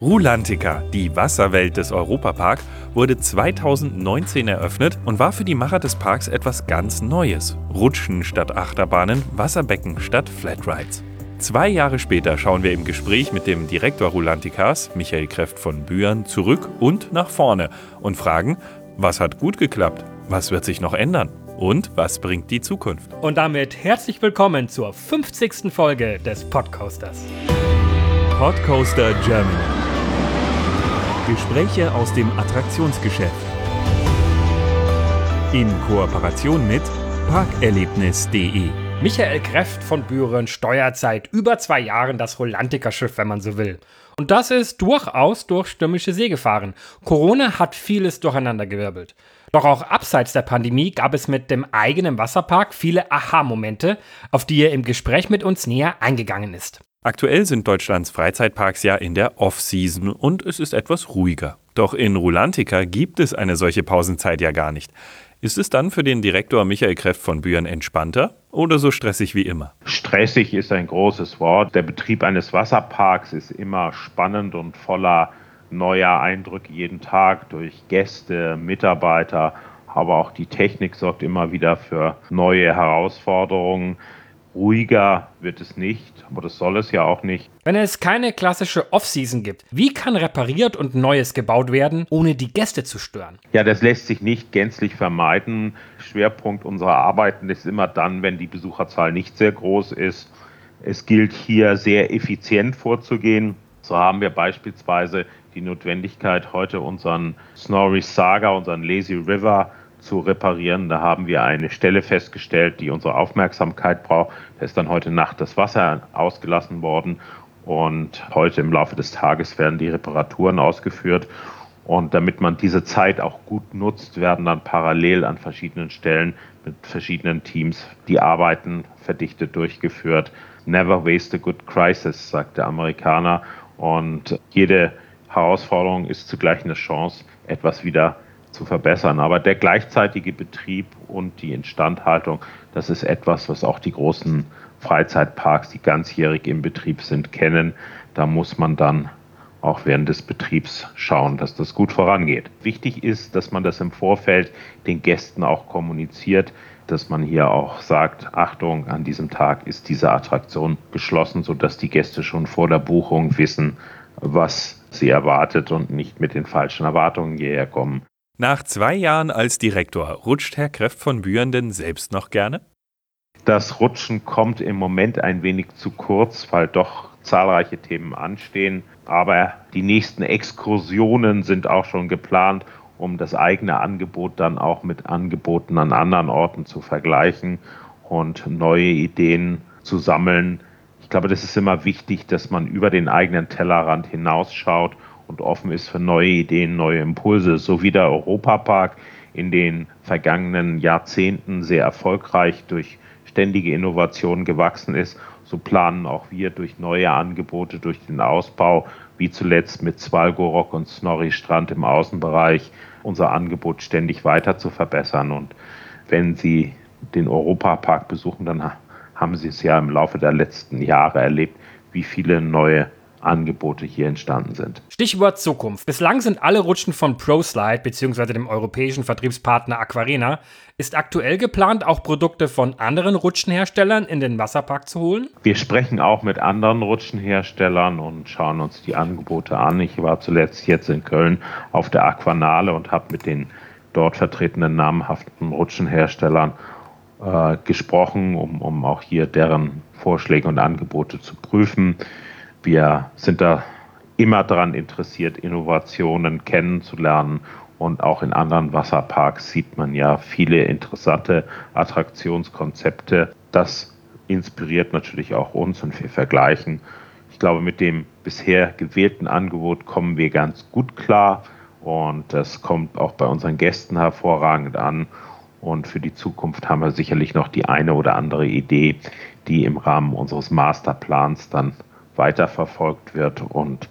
Rulantica, die Wasserwelt des Europapark, wurde 2019 eröffnet und war für die Macher des Parks etwas ganz Neues. Rutschen statt Achterbahnen, Wasserbecken statt Flatrides. Zwei Jahre später schauen wir im Gespräch mit dem Direktor Rulanticas, Michael Kreft von Bühren, zurück und nach vorne und fragen, was hat gut geklappt, was wird sich noch ändern und was bringt die Zukunft. Und damit herzlich willkommen zur 50. Folge des Podcasters. Podcoaster Germany. Gespräche aus dem Attraktionsgeschäft. In Kooperation mit parkerlebnis.de. Michael Kreft von Büren steuert seit über zwei Jahren das Rolantica-Schiff, wenn man so will. Und das ist durchaus durch stürmische See gefahren. Corona hat vieles durcheinandergewirbelt. Doch auch abseits der Pandemie gab es mit dem eigenen Wasserpark viele Aha-Momente, auf die er im Gespräch mit uns näher eingegangen ist. Aktuell sind Deutschlands Freizeitparks ja in der Off-Season und es ist etwas ruhiger. Doch in Rulantica gibt es eine solche Pausenzeit ja gar nicht. Ist es dann für den Direktor Michael Kreft von Bühren entspannter oder so stressig wie immer? Stressig ist ein großes Wort. Der Betrieb eines Wasserparks ist immer spannend und voller neuer Eindrücke jeden Tag durch Gäste, Mitarbeiter, aber auch die Technik sorgt immer wieder für neue Herausforderungen. Ruhiger wird es nicht, aber das soll es ja auch nicht. Wenn es keine klassische Off-Season gibt, wie kann repariert und Neues gebaut werden, ohne die Gäste zu stören? Ja, das lässt sich nicht gänzlich vermeiden. Schwerpunkt unserer Arbeiten ist immer dann, wenn die Besucherzahl nicht sehr groß ist. Es gilt hier sehr effizient vorzugehen. So haben wir beispielsweise die Notwendigkeit, heute unseren Snorri Saga, unseren Lazy River zu reparieren. Da haben wir eine Stelle festgestellt, die unsere Aufmerksamkeit braucht. Da ist dann heute Nacht das Wasser ausgelassen worden und heute im Laufe des Tages werden die Reparaturen ausgeführt. Und damit man diese Zeit auch gut nutzt, werden dann parallel an verschiedenen Stellen mit verschiedenen Teams die Arbeiten verdichtet durchgeführt. Never waste a good crisis, sagt der Amerikaner. Und jede Herausforderung ist zugleich eine Chance, etwas wieder zu verbessern. Aber der gleichzeitige Betrieb und die Instandhaltung, das ist etwas, was auch die großen Freizeitparks, die ganzjährig im Betrieb sind, kennen. Da muss man dann auch während des Betriebs schauen, dass das gut vorangeht. Wichtig ist, dass man das im Vorfeld den Gästen auch kommuniziert, dass man hier auch sagt, Achtung, an diesem Tag ist diese Attraktion geschlossen, sodass die Gäste schon vor der Buchung wissen, was sie erwartet und nicht mit den falschen Erwartungen hierher kommen. Nach zwei Jahren als Direktor rutscht Herr Kreft von Bühren denn selbst noch gerne? Das Rutschen kommt im Moment ein wenig zu kurz, weil doch zahlreiche Themen anstehen. Aber die nächsten Exkursionen sind auch schon geplant, um das eigene Angebot dann auch mit Angeboten an anderen Orten zu vergleichen und neue Ideen zu sammeln. Ich glaube, das ist immer wichtig, dass man über den eigenen Tellerrand hinausschaut und offen ist für neue Ideen, neue Impulse, so wie der Europapark in den vergangenen Jahrzehnten sehr erfolgreich durch ständige Innovationen gewachsen ist, so planen auch wir durch neue Angebote, durch den Ausbau, wie zuletzt mit Svalgorok und Snorri Strand im Außenbereich, unser Angebot ständig weiter zu verbessern. Und wenn Sie den Europapark besuchen, dann haben Sie es ja im Laufe der letzten Jahre erlebt, wie viele neue Angebote hier entstanden sind. Stichwort Zukunft. Bislang sind alle Rutschen von ProSlide bzw. dem europäischen Vertriebspartner Aquarena. Ist aktuell geplant, auch Produkte von anderen Rutschenherstellern in den Wasserpark zu holen? Wir sprechen auch mit anderen Rutschenherstellern und schauen uns die Angebote an. Ich war zuletzt jetzt in Köln auf der Aquanale und habe mit den dort vertretenen namhaften Rutschenherstellern äh, gesprochen, um, um auch hier deren Vorschläge und Angebote zu prüfen. Wir sind da immer daran interessiert, Innovationen kennenzulernen. Und auch in anderen Wasserparks sieht man ja viele interessante Attraktionskonzepte. Das inspiriert natürlich auch uns und wir vergleichen. Ich glaube, mit dem bisher gewählten Angebot kommen wir ganz gut klar und das kommt auch bei unseren Gästen hervorragend an. Und für die Zukunft haben wir sicherlich noch die eine oder andere Idee, die im Rahmen unseres Masterplans dann weiterverfolgt wird und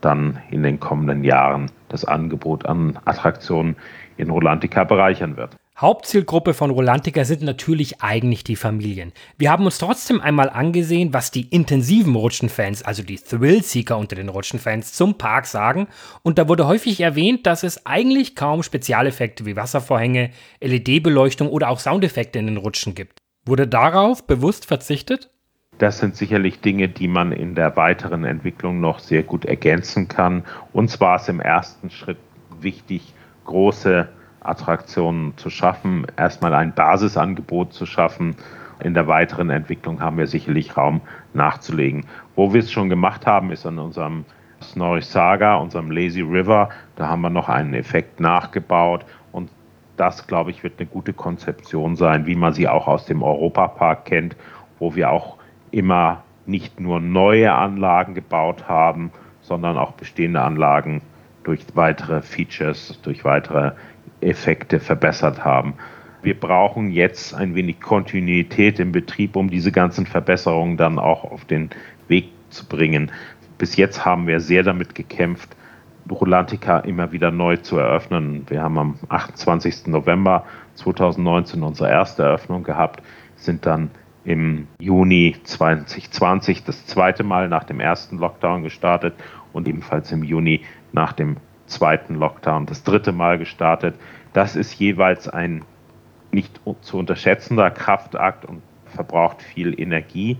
dann in den kommenden Jahren das Angebot an Attraktionen in Rolantica bereichern wird. Hauptzielgruppe von Rolantica sind natürlich eigentlich die Familien. Wir haben uns trotzdem einmal angesehen, was die intensiven Rutschenfans, also die Thrill-Seeker unter den Rutschenfans, zum Park sagen. Und da wurde häufig erwähnt, dass es eigentlich kaum Spezialeffekte wie Wasservorhänge, LED-Beleuchtung oder auch Soundeffekte in den Rutschen gibt. Wurde darauf bewusst verzichtet? Das sind sicherlich Dinge, die man in der weiteren Entwicklung noch sehr gut ergänzen kann. Uns war es im ersten Schritt wichtig, große Attraktionen zu schaffen, erstmal ein Basisangebot zu schaffen. In der weiteren Entwicklung haben wir sicherlich Raum nachzulegen. Wo wir es schon gemacht haben, ist an unserem Snorri Saga, unserem Lazy River. Da haben wir noch einen Effekt nachgebaut und das, glaube ich, wird eine gute Konzeption sein, wie man sie auch aus dem Europapark kennt, wo wir auch immer nicht nur neue Anlagen gebaut haben, sondern auch bestehende Anlagen durch weitere Features, durch weitere Effekte verbessert haben. Wir brauchen jetzt ein wenig Kontinuität im Betrieb, um diese ganzen Verbesserungen dann auch auf den Weg zu bringen. Bis jetzt haben wir sehr damit gekämpft, Rolantica immer wieder neu zu eröffnen. Wir haben am 28. November 2019 unsere erste Eröffnung gehabt, sind dann im Juni 2020 das zweite Mal nach dem ersten Lockdown gestartet und ebenfalls im Juni nach dem zweiten Lockdown das dritte Mal gestartet. Das ist jeweils ein nicht zu unterschätzender Kraftakt und verbraucht viel Energie.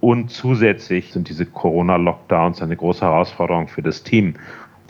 Und zusätzlich sind diese Corona-Lockdowns eine große Herausforderung für das Team.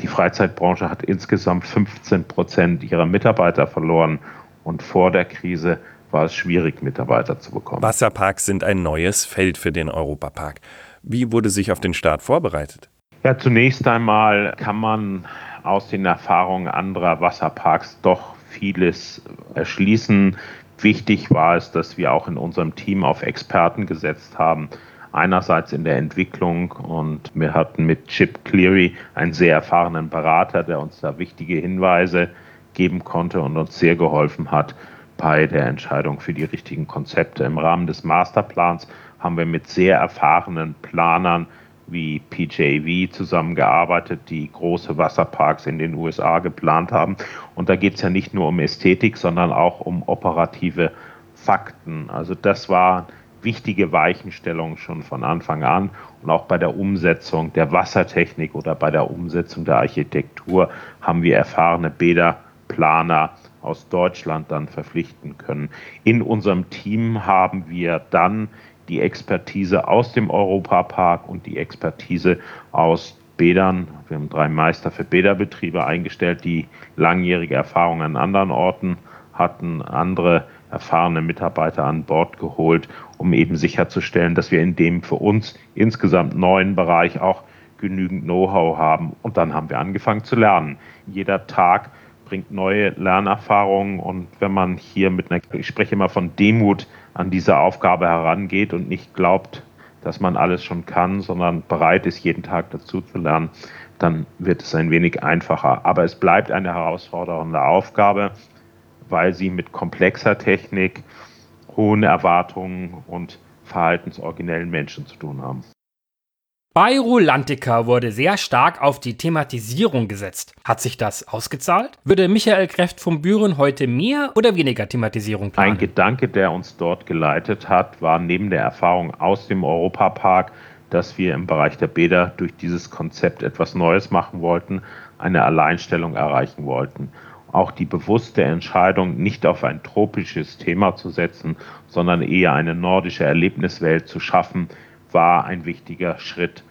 Die Freizeitbranche hat insgesamt 15 Prozent ihrer Mitarbeiter verloren. Und vor der Krise war es schwierig, Mitarbeiter zu bekommen. Wasserparks sind ein neues Feld für den Europapark. Wie wurde sich auf den Start vorbereitet? Ja, zunächst einmal kann man aus den Erfahrungen anderer Wasserparks doch vieles erschließen. Wichtig war es, dass wir auch in unserem Team auf Experten gesetzt haben. Einerseits in der Entwicklung und wir hatten mit Chip Cleary einen sehr erfahrenen Berater, der uns da wichtige Hinweise geben konnte und uns sehr geholfen hat bei der Entscheidung für die richtigen Konzepte. Im Rahmen des Masterplans haben wir mit sehr erfahrenen Planern wie PJV zusammengearbeitet, die große Wasserparks in den USA geplant haben. Und da geht es ja nicht nur um Ästhetik, sondern auch um operative Fakten. Also das war wichtige Weichenstellung schon von Anfang an und auch bei der Umsetzung der Wassertechnik oder bei der Umsetzung der Architektur haben wir erfahrene Bäderplaner aus Deutschland dann verpflichten können. In unserem Team haben wir dann die Expertise aus dem Europapark und die Expertise aus Bädern. Wir haben drei Meister für Bäderbetriebe eingestellt, die langjährige Erfahrung an anderen Orten hatten, andere erfahrene Mitarbeiter an Bord geholt, um eben sicherzustellen, dass wir in dem für uns insgesamt neuen Bereich auch genügend Know-how haben. Und dann haben wir angefangen zu lernen. Jeder Tag bringt neue Lernerfahrungen und wenn man hier mit einer, ich spreche immer von Demut an diese Aufgabe herangeht und nicht glaubt, dass man alles schon kann, sondern bereit ist, jeden Tag dazu zu lernen, dann wird es ein wenig einfacher. Aber es bleibt eine herausfordernde Aufgabe, weil sie mit komplexer Technik, hohen Erwartungen und verhaltensoriginellen Menschen zu tun haben. Bei Rolantica wurde sehr stark auf die Thematisierung gesetzt. Hat sich das ausgezahlt? Würde Michael Kreft vom Büren heute mehr oder weniger Thematisierung planen? Ein Gedanke, der uns dort geleitet hat, war neben der Erfahrung aus dem Europapark, dass wir im Bereich der Bäder durch dieses Konzept etwas Neues machen wollten, eine Alleinstellung erreichen wollten. Auch die bewusste Entscheidung, nicht auf ein tropisches Thema zu setzen, sondern eher eine nordische Erlebniswelt zu schaffen, war ein wichtiger Schritt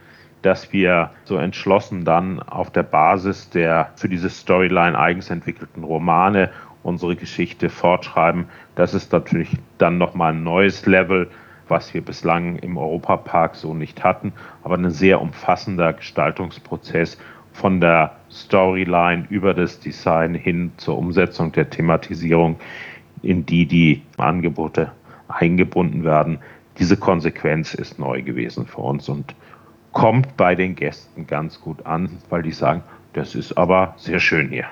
dass wir so entschlossen dann auf der Basis der für diese Storyline eigens entwickelten Romane unsere Geschichte fortschreiben. Das ist natürlich dann nochmal ein neues Level, was wir bislang im Europapark so nicht hatten, aber ein sehr umfassender Gestaltungsprozess von der Storyline über das Design hin zur Umsetzung der Thematisierung, in die die Angebote eingebunden werden. Diese Konsequenz ist neu gewesen für uns und kommt bei den Gästen ganz gut an, weil die sagen, das ist aber sehr schön hier.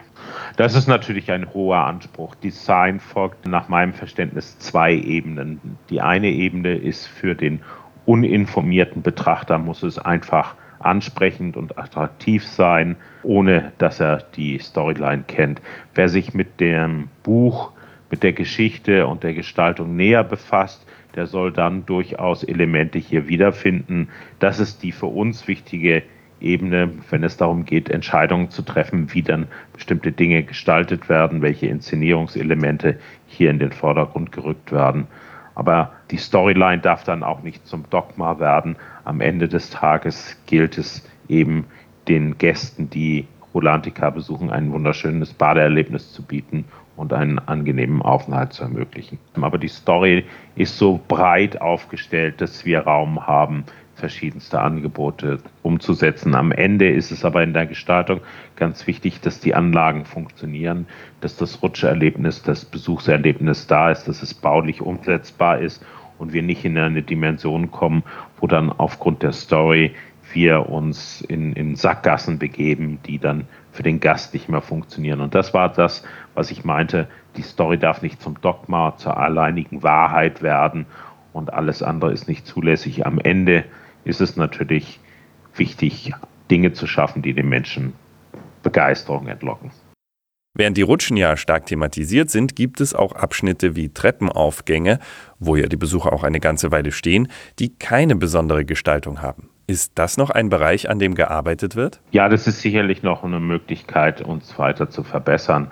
Das ist natürlich ein hoher Anspruch. Design folgt nach meinem Verständnis zwei Ebenen. Die eine Ebene ist für den uninformierten Betrachter, muss es einfach ansprechend und attraktiv sein, ohne dass er die Storyline kennt. Wer sich mit dem Buch mit der Geschichte und der Gestaltung näher befasst, der soll dann durchaus Elemente hier wiederfinden. Das ist die für uns wichtige Ebene, wenn es darum geht, Entscheidungen zu treffen, wie dann bestimmte Dinge gestaltet werden, welche Inszenierungselemente hier in den Vordergrund gerückt werden. Aber die Storyline darf dann auch nicht zum Dogma werden. Am Ende des Tages gilt es eben den Gästen, die Rolantica besuchen, ein wunderschönes Badeerlebnis zu bieten und einen angenehmen Aufenthalt zu ermöglichen. Aber die Story ist so breit aufgestellt, dass wir Raum haben, verschiedenste Angebote umzusetzen. Am Ende ist es aber in der Gestaltung ganz wichtig, dass die Anlagen funktionieren, dass das Rutscherlebnis, das Besuchserlebnis da ist, dass es baulich umsetzbar ist und wir nicht in eine Dimension kommen, wo dann aufgrund der Story wir uns in, in Sackgassen begeben, die dann für den Gast nicht mehr funktionieren. Und das war das, was ich meinte. Die Story darf nicht zum Dogma, zur alleinigen Wahrheit werden und alles andere ist nicht zulässig. Am Ende ist es natürlich wichtig, Dinge zu schaffen, die den Menschen Begeisterung entlocken. Während die Rutschen ja stark thematisiert sind, gibt es auch Abschnitte wie Treppenaufgänge, wo ja die Besucher auch eine ganze Weile stehen, die keine besondere Gestaltung haben. Ist das noch ein Bereich, an dem gearbeitet wird? Ja, das ist sicherlich noch eine Möglichkeit, uns weiter zu verbessern.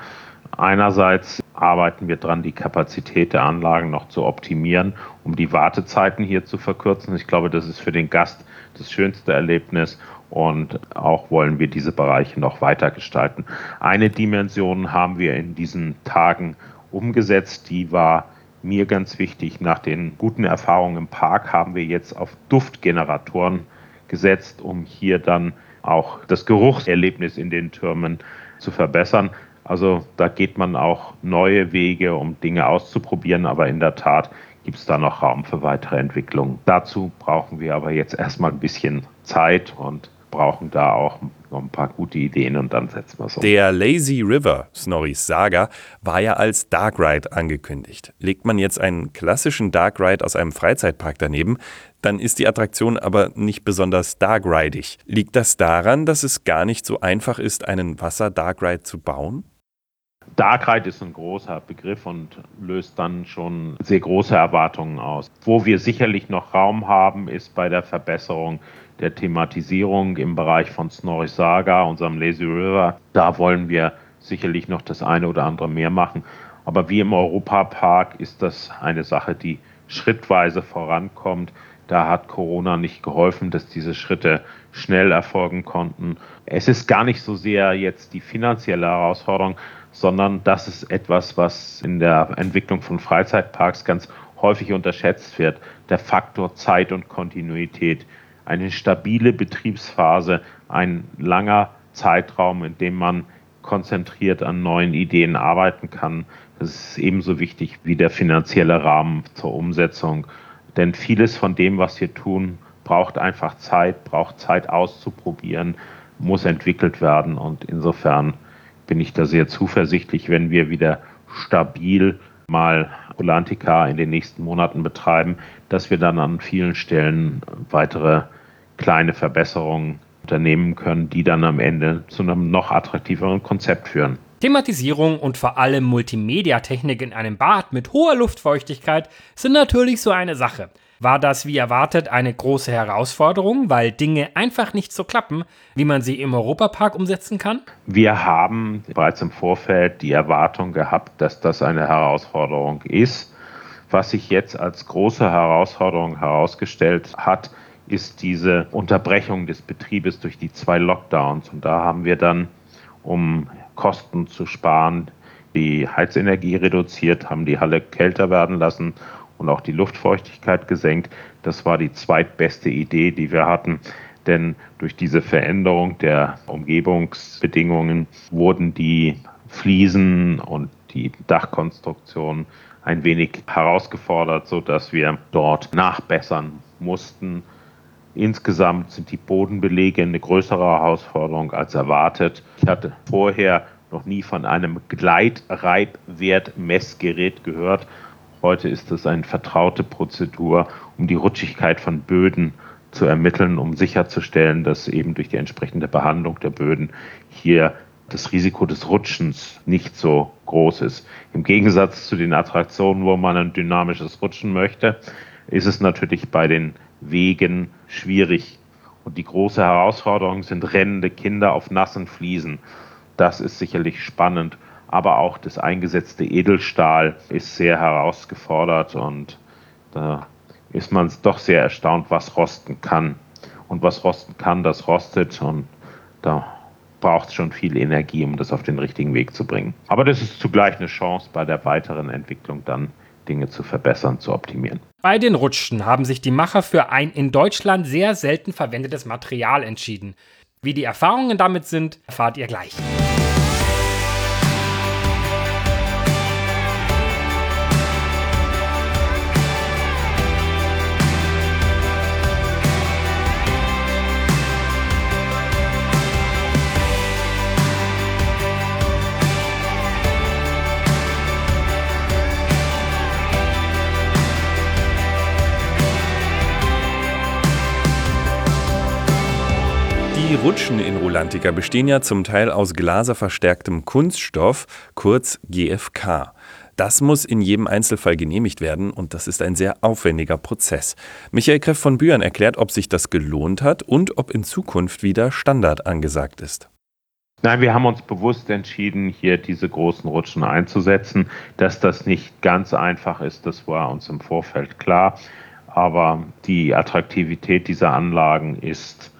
Einerseits arbeiten wir daran, die Kapazität der Anlagen noch zu optimieren, um die Wartezeiten hier zu verkürzen. Ich glaube, das ist für den Gast das schönste Erlebnis und auch wollen wir diese Bereiche noch weiter gestalten. Eine Dimension haben wir in diesen Tagen umgesetzt, die war mir ganz wichtig. Nach den guten Erfahrungen im Park haben wir jetzt auf Duftgeneratoren gesetzt, um hier dann auch das Geruchserlebnis in den Türmen zu verbessern. Also da geht man auch neue Wege, um Dinge auszuprobieren, aber in der Tat gibt es da noch Raum für weitere Entwicklungen. Dazu brauchen wir aber jetzt erstmal ein bisschen Zeit und brauchen da auch noch ein paar gute Ideen und dann setzen wir es um. Der Lazy River, Snorris Saga, war ja als Dark Ride angekündigt. Legt man jetzt einen klassischen Dark Ride aus einem Freizeitpark daneben, dann ist die Attraktion aber nicht besonders Dark Ridig. Liegt das daran, dass es gar nicht so einfach ist, einen Wasser-Dark Ride zu bauen? Darkheit ist ein großer Begriff und löst dann schon sehr große Erwartungen aus. Wo wir sicherlich noch Raum haben, ist bei der Verbesserung der Thematisierung im Bereich von Snorri Saga, unserem Lazy River. Da wollen wir sicherlich noch das eine oder andere mehr machen. Aber wie im Europapark ist das eine Sache, die schrittweise vorankommt. Da hat Corona nicht geholfen, dass diese Schritte schnell erfolgen konnten. Es ist gar nicht so sehr jetzt die finanzielle Herausforderung, sondern das ist etwas, was in der Entwicklung von Freizeitparks ganz häufig unterschätzt wird. Der Faktor Zeit und Kontinuität. Eine stabile Betriebsphase, ein langer Zeitraum, in dem man konzentriert an neuen Ideen arbeiten kann. Das ist ebenso wichtig wie der finanzielle Rahmen zur Umsetzung. Denn vieles von dem, was wir tun, braucht einfach Zeit, braucht Zeit auszuprobieren, muss entwickelt werden. Und insofern bin ich da sehr zuversichtlich, wenn wir wieder stabil mal Rolantica in den nächsten Monaten betreiben, dass wir dann an vielen Stellen weitere kleine Verbesserungen unternehmen können, die dann am Ende zu einem noch attraktiveren Konzept führen. Thematisierung und vor allem Multimedia-Technik in einem Bad mit hoher Luftfeuchtigkeit sind natürlich so eine Sache. War das wie erwartet eine große Herausforderung, weil Dinge einfach nicht so klappen, wie man sie im Europapark umsetzen kann? Wir haben bereits im Vorfeld die Erwartung gehabt, dass das eine Herausforderung ist. Was sich jetzt als große Herausforderung herausgestellt hat, ist diese Unterbrechung des Betriebes durch die zwei Lockdowns. Und da haben wir dann, um Kosten zu sparen, die Heizenergie reduziert, haben die Halle kälter werden lassen und auch die Luftfeuchtigkeit gesenkt. Das war die zweitbeste Idee, die wir hatten. Denn durch diese Veränderung der Umgebungsbedingungen wurden die Fliesen und die Dachkonstruktion ein wenig herausgefordert, sodass wir dort nachbessern mussten. Insgesamt sind die Bodenbelege eine größere Herausforderung als erwartet. Ich hatte vorher noch nie von einem Gleitreibwertmessgerät gehört Heute ist es eine vertraute Prozedur, um die Rutschigkeit von Böden zu ermitteln, um sicherzustellen, dass eben durch die entsprechende Behandlung der Böden hier das Risiko des Rutschens nicht so groß ist. Im Gegensatz zu den Attraktionen, wo man ein dynamisches Rutschen möchte, ist es natürlich bei den Wegen schwierig. Und die große Herausforderung sind rennende Kinder auf nassen Fliesen. Das ist sicherlich spannend. Aber auch das eingesetzte Edelstahl ist sehr herausgefordert und da ist man doch sehr erstaunt, was rosten kann. Und was rosten kann, das rostet und da braucht es schon viel Energie, um das auf den richtigen Weg zu bringen. Aber das ist zugleich eine Chance bei der weiteren Entwicklung dann Dinge zu verbessern, zu optimieren. Bei den Rutschen haben sich die Macher für ein in Deutschland sehr selten verwendetes Material entschieden. Wie die Erfahrungen damit sind, erfahrt ihr gleich. Die Rutschen in Rolantica bestehen ja zum Teil aus glaserverstärktem Kunststoff, kurz GFK. Das muss in jedem Einzelfall genehmigt werden und das ist ein sehr aufwendiger Prozess. Michael Kreff von Bühren erklärt, ob sich das gelohnt hat und ob in Zukunft wieder Standard angesagt ist. Nein, wir haben uns bewusst entschieden, hier diese großen Rutschen einzusetzen. Dass das nicht ganz einfach ist, das war uns im Vorfeld klar. Aber die Attraktivität dieser Anlagen ist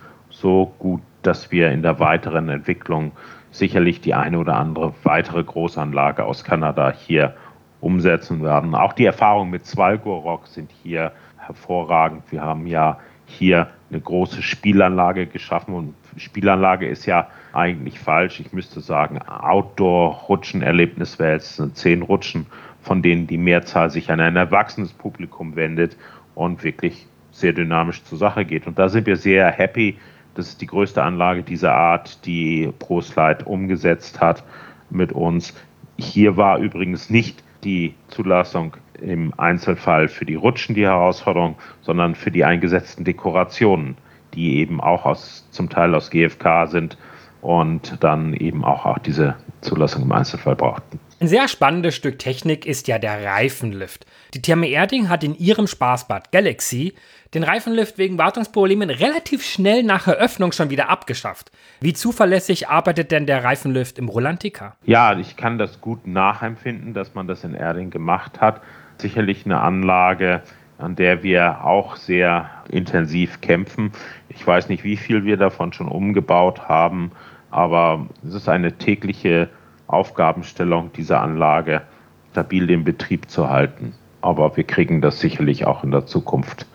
so gut, dass wir in der weiteren Entwicklung sicherlich die eine oder andere weitere Großanlage aus Kanada hier umsetzen werden. Auch die Erfahrungen mit Zwalgorok sind hier hervorragend. Wir haben ja hier eine große Spielanlage geschaffen und Spielanlage ist ja eigentlich falsch. Ich müsste sagen, Outdoor-Rutschen-Erlebnis wäre jetzt sind zehn Rutschen, von denen die Mehrzahl sich an ein erwachsenes Publikum wendet und wirklich sehr dynamisch zur Sache geht. Und da sind wir sehr happy, das ist die größte Anlage dieser Art, die ProSlide umgesetzt hat mit uns. Hier war übrigens nicht die Zulassung im Einzelfall für die Rutschen die Herausforderung, sondern für die eingesetzten Dekorationen, die eben auch aus, zum Teil aus GFK sind und dann eben auch, auch diese Zulassung im Einzelfall brauchten. Ein sehr spannendes Stück Technik ist ja der Reifenlift. Die Therme Erding hat in ihrem Spaßbad Galaxy den Reifenlift wegen Wartungsproblemen relativ schnell nach Eröffnung schon wieder abgeschafft. Wie zuverlässig arbeitet denn der Reifenlift im Rolantica? Ja, ich kann das gut nachempfinden, dass man das in Erding gemacht hat. Sicherlich eine Anlage, an der wir auch sehr intensiv kämpfen. Ich weiß nicht, wie viel wir davon schon umgebaut haben, aber es ist eine tägliche Aufgabenstellung dieser Anlage, stabil den Betrieb zu halten. Aber wir kriegen das sicherlich auch in der Zukunft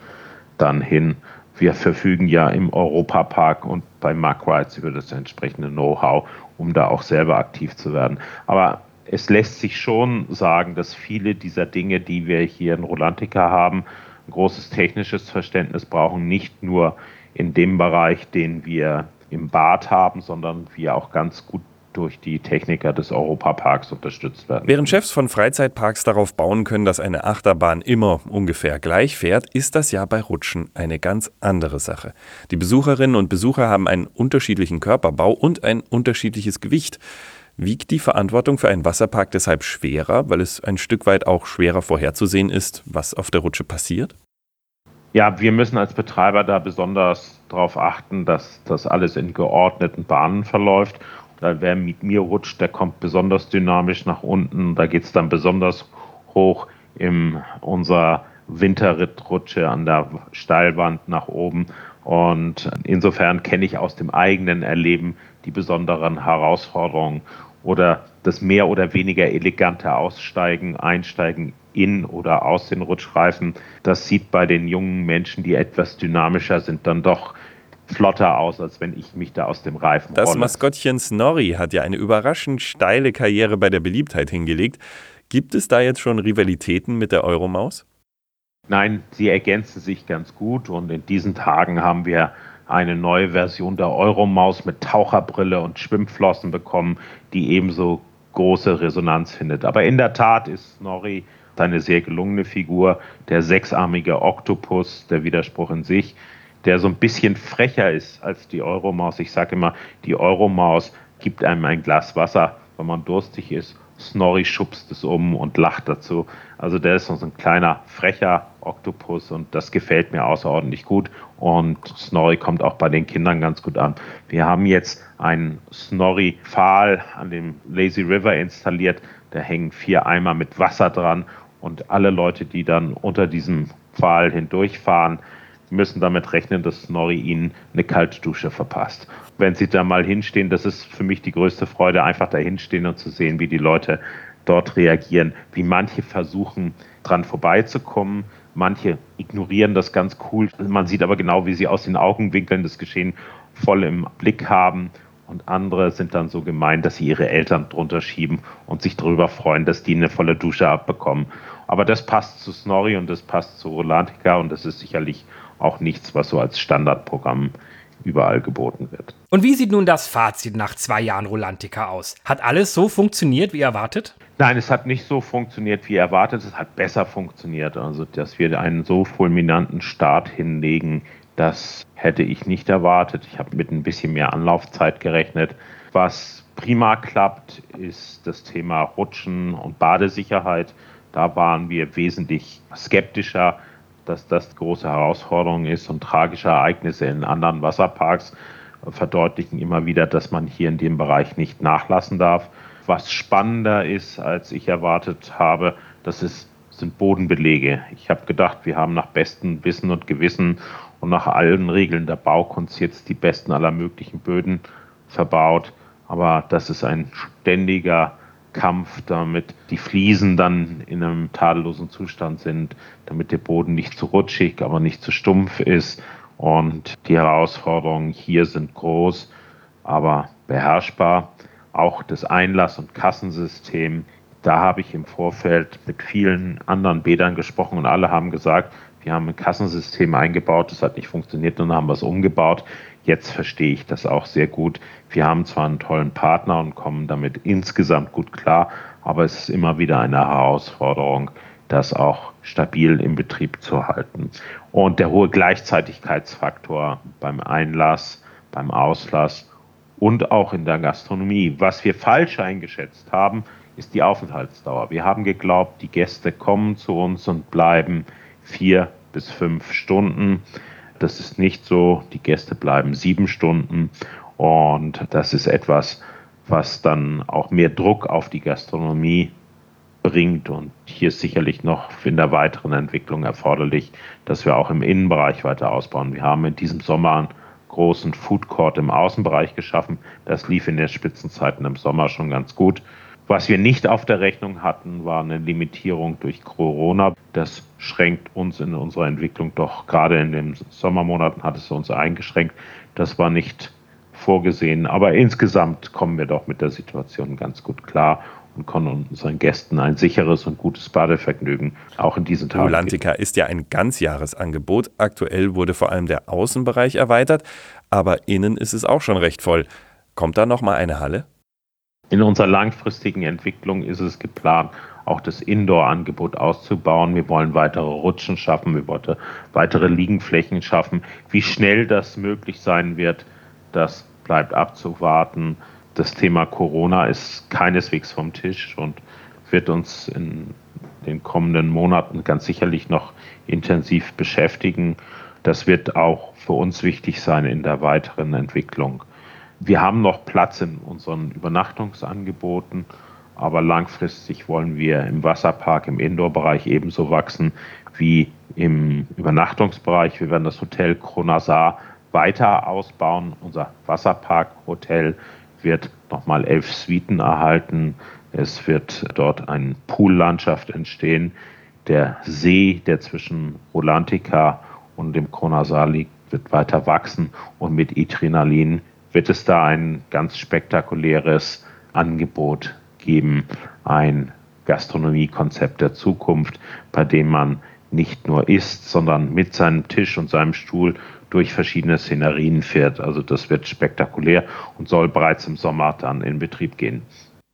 dann hin. Wir verfügen ja im Europapark und bei Mark Rides über das entsprechende Know-how, um da auch selber aktiv zu werden. Aber es lässt sich schon sagen, dass viele dieser Dinge, die wir hier in Rolantica haben, ein großes technisches Verständnis brauchen, nicht nur in dem Bereich, den wir im Bad haben, sondern wir auch ganz gut durch die Techniker des Europaparks unterstützt werden. Während Chefs von Freizeitparks darauf bauen können, dass eine Achterbahn immer ungefähr gleich fährt, ist das ja bei Rutschen eine ganz andere Sache. Die Besucherinnen und Besucher haben einen unterschiedlichen Körperbau und ein unterschiedliches Gewicht. Wiegt die Verantwortung für einen Wasserpark deshalb schwerer, weil es ein Stück weit auch schwerer vorherzusehen ist, was auf der Rutsche passiert? Ja, wir müssen als Betreiber da besonders darauf achten, dass das alles in geordneten Bahnen verläuft wer mit mir rutscht, der kommt besonders dynamisch nach unten. Da geht es dann besonders hoch in unserer Winterrittrutsche an der Steilwand nach oben. Und insofern kenne ich aus dem eigenen Erleben die besonderen Herausforderungen oder das mehr oder weniger elegante Aussteigen, Einsteigen in oder aus den Rutschreifen. Das sieht bei den jungen Menschen, die etwas dynamischer sind, dann doch flotter aus, als wenn ich mich da aus dem Reifen Das rolle. Maskottchen Snorri hat ja eine überraschend steile Karriere bei der Beliebtheit hingelegt. Gibt es da jetzt schon Rivalitäten mit der Euromaus? Nein, sie ergänzen sich ganz gut und in diesen Tagen haben wir eine neue Version der Euromaus mit Taucherbrille und Schwimmflossen bekommen, die ebenso große Resonanz findet. Aber in der Tat ist Snorri eine sehr gelungene Figur, der sechsarmige Oktopus, der Widerspruch in sich, der so ein bisschen frecher ist als die Euromaus. Ich sage immer, die Euromaus gibt einem ein Glas Wasser, wenn man durstig ist. Snorri schubst es um und lacht dazu. Also der ist so ein kleiner, frecher Oktopus und das gefällt mir außerordentlich gut. Und Snorri kommt auch bei den Kindern ganz gut an. Wir haben jetzt einen Snorri-Pfahl an dem Lazy River installiert. Da hängen vier Eimer mit Wasser dran und alle Leute, die dann unter diesem Pfahl hindurchfahren, müssen damit rechnen, dass Snorri ihnen eine kalte Dusche verpasst. Wenn sie da mal hinstehen, das ist für mich die größte Freude, einfach da hinstehen und zu sehen, wie die Leute dort reagieren, wie manche versuchen, dran vorbeizukommen, manche ignorieren das ganz cool. Man sieht aber genau, wie sie aus den Augenwinkeln das Geschehen voll im Blick haben und andere sind dann so gemein, dass sie ihre Eltern drunter schieben und sich darüber freuen, dass die eine volle Dusche abbekommen. Aber das passt zu Snorri und das passt zu Rolantica und das ist sicherlich auch nichts, was so als Standardprogramm überall geboten wird. Und wie sieht nun das Fazit nach zwei Jahren Rolantica aus? Hat alles so funktioniert, wie erwartet? Nein, es hat nicht so funktioniert, wie erwartet. Es hat besser funktioniert. Also, dass wir einen so fulminanten Start hinlegen, das hätte ich nicht erwartet. Ich habe mit ein bisschen mehr Anlaufzeit gerechnet. Was prima klappt, ist das Thema Rutschen und Badesicherheit. Da waren wir wesentlich skeptischer dass das große Herausforderung ist und tragische Ereignisse in anderen Wasserparks verdeutlichen immer wieder, dass man hier in dem Bereich nicht nachlassen darf. Was spannender ist, als ich erwartet habe, das ist, sind Bodenbelege. Ich habe gedacht, wir haben nach bestem Wissen und Gewissen und nach allen Regeln der Baukunst jetzt die besten aller möglichen Böden verbaut. Aber das ist ein ständiger Kampf, damit die Fliesen dann in einem tadellosen Zustand sind, damit der Boden nicht zu rutschig, aber nicht zu stumpf ist. Und die Herausforderungen hier sind groß, aber beherrschbar. Auch das Einlass- und Kassensystem, da habe ich im Vorfeld mit vielen anderen Bädern gesprochen und alle haben gesagt, wir haben ein Kassensystem eingebaut, das hat nicht funktioniert und dann haben wir es umgebaut. Jetzt verstehe ich das auch sehr gut. Wir haben zwar einen tollen Partner und kommen damit insgesamt gut klar, aber es ist immer wieder eine Herausforderung, das auch stabil im Betrieb zu halten. Und der hohe Gleichzeitigkeitsfaktor beim Einlass, beim Auslass und auch in der Gastronomie. Was wir falsch eingeschätzt haben, ist die Aufenthaltsdauer. Wir haben geglaubt, die Gäste kommen zu uns und bleiben vier bis fünf Stunden. Das ist nicht so. Die Gäste bleiben sieben Stunden und das ist etwas, was dann auch mehr Druck auf die Gastronomie bringt. Und hier ist sicherlich noch in der weiteren Entwicklung erforderlich, dass wir auch im Innenbereich weiter ausbauen. Wir haben in diesem Sommer einen großen Food Court im Außenbereich geschaffen. Das lief in den Spitzenzeiten im Sommer schon ganz gut. Was wir nicht auf der Rechnung hatten, war eine Limitierung durch Corona. Das schränkt uns in unserer Entwicklung doch gerade in den Sommermonaten hat es uns eingeschränkt. Das war nicht vorgesehen, aber insgesamt kommen wir doch mit der Situation ganz gut klar und können unseren Gästen ein sicheres und gutes Badevergnügen auch in diesen Tagen. Rulantica ist ja ein Ganzjahresangebot. Aktuell wurde vor allem der Außenbereich erweitert, aber innen ist es auch schon recht voll. Kommt da noch mal eine Halle? In unserer langfristigen Entwicklung ist es geplant, auch das Indoor-Angebot auszubauen. Wir wollen weitere Rutschen schaffen, wir wollen weitere Liegenflächen schaffen. Wie schnell das möglich sein wird, das bleibt abzuwarten. Das Thema Corona ist keineswegs vom Tisch und wird uns in den kommenden Monaten ganz sicherlich noch intensiv beschäftigen. Das wird auch für uns wichtig sein in der weiteren Entwicklung. Wir haben noch Platz in unseren Übernachtungsangeboten, aber langfristig wollen wir im Wasserpark, im Indoor-Bereich ebenso wachsen wie im Übernachtungsbereich. Wir werden das Hotel Kronasar weiter ausbauen. Unser Wasserpark-Hotel wird nochmal elf Suiten erhalten. Es wird dort eine Poollandschaft entstehen. Der See, der zwischen Rolantica und dem Kronasar liegt, wird weiter wachsen und mit Adrenalin wird es da ein ganz spektakuläres Angebot geben, ein Gastronomiekonzept der Zukunft, bei dem man nicht nur isst, sondern mit seinem Tisch und seinem Stuhl durch verschiedene Szenerien fährt. Also das wird spektakulär und soll bereits im Sommer dann in Betrieb gehen.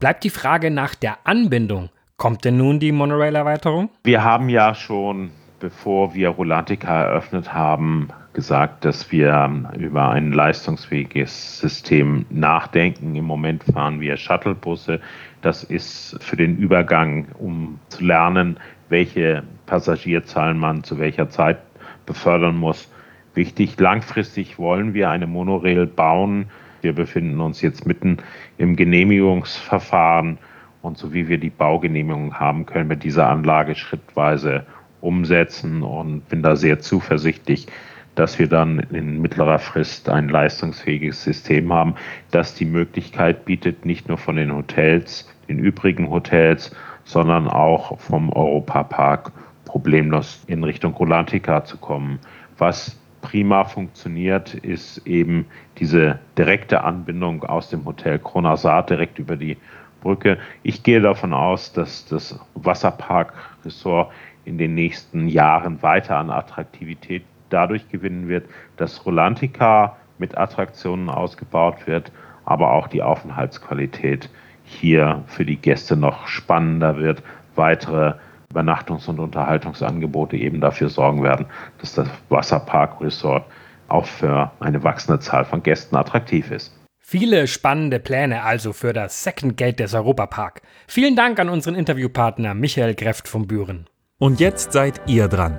Bleibt die Frage nach der Anbindung. Kommt denn nun die Monorail-Erweiterung? Wir haben ja schon, bevor wir Rolantica eröffnet haben, gesagt, dass wir über ein leistungsfähiges System nachdenken. Im Moment fahren wir Shuttlebusse. Das ist für den Übergang, um zu lernen, welche Passagierzahlen man zu welcher Zeit befördern muss, wichtig. Langfristig wollen wir eine Monorail bauen. Wir befinden uns jetzt mitten im Genehmigungsverfahren und so wie wir die Baugenehmigung haben, können wir diese Anlage schrittweise umsetzen und bin da sehr zuversichtlich, dass wir dann in mittlerer Frist ein leistungsfähiges System haben, das die Möglichkeit bietet, nicht nur von den Hotels, den übrigen Hotels, sondern auch vom Europapark problemlos in Richtung Rolantica zu kommen. Was prima funktioniert, ist eben diese direkte Anbindung aus dem Hotel Kronasat direkt über die Brücke. Ich gehe davon aus, dass das Wasserpark-Ressort in den nächsten Jahren weiter an Attraktivität dadurch gewinnen wird, dass Rolantica mit Attraktionen ausgebaut wird, aber auch die Aufenthaltsqualität hier für die Gäste noch spannender wird, weitere Übernachtungs- und Unterhaltungsangebote eben dafür sorgen werden, dass das Wasserpark Resort auch für eine wachsende Zahl von Gästen attraktiv ist. Viele spannende Pläne also für das Second Gate des Europapark. Vielen Dank an unseren Interviewpartner Michael Greft von Büren. Und jetzt seid ihr dran.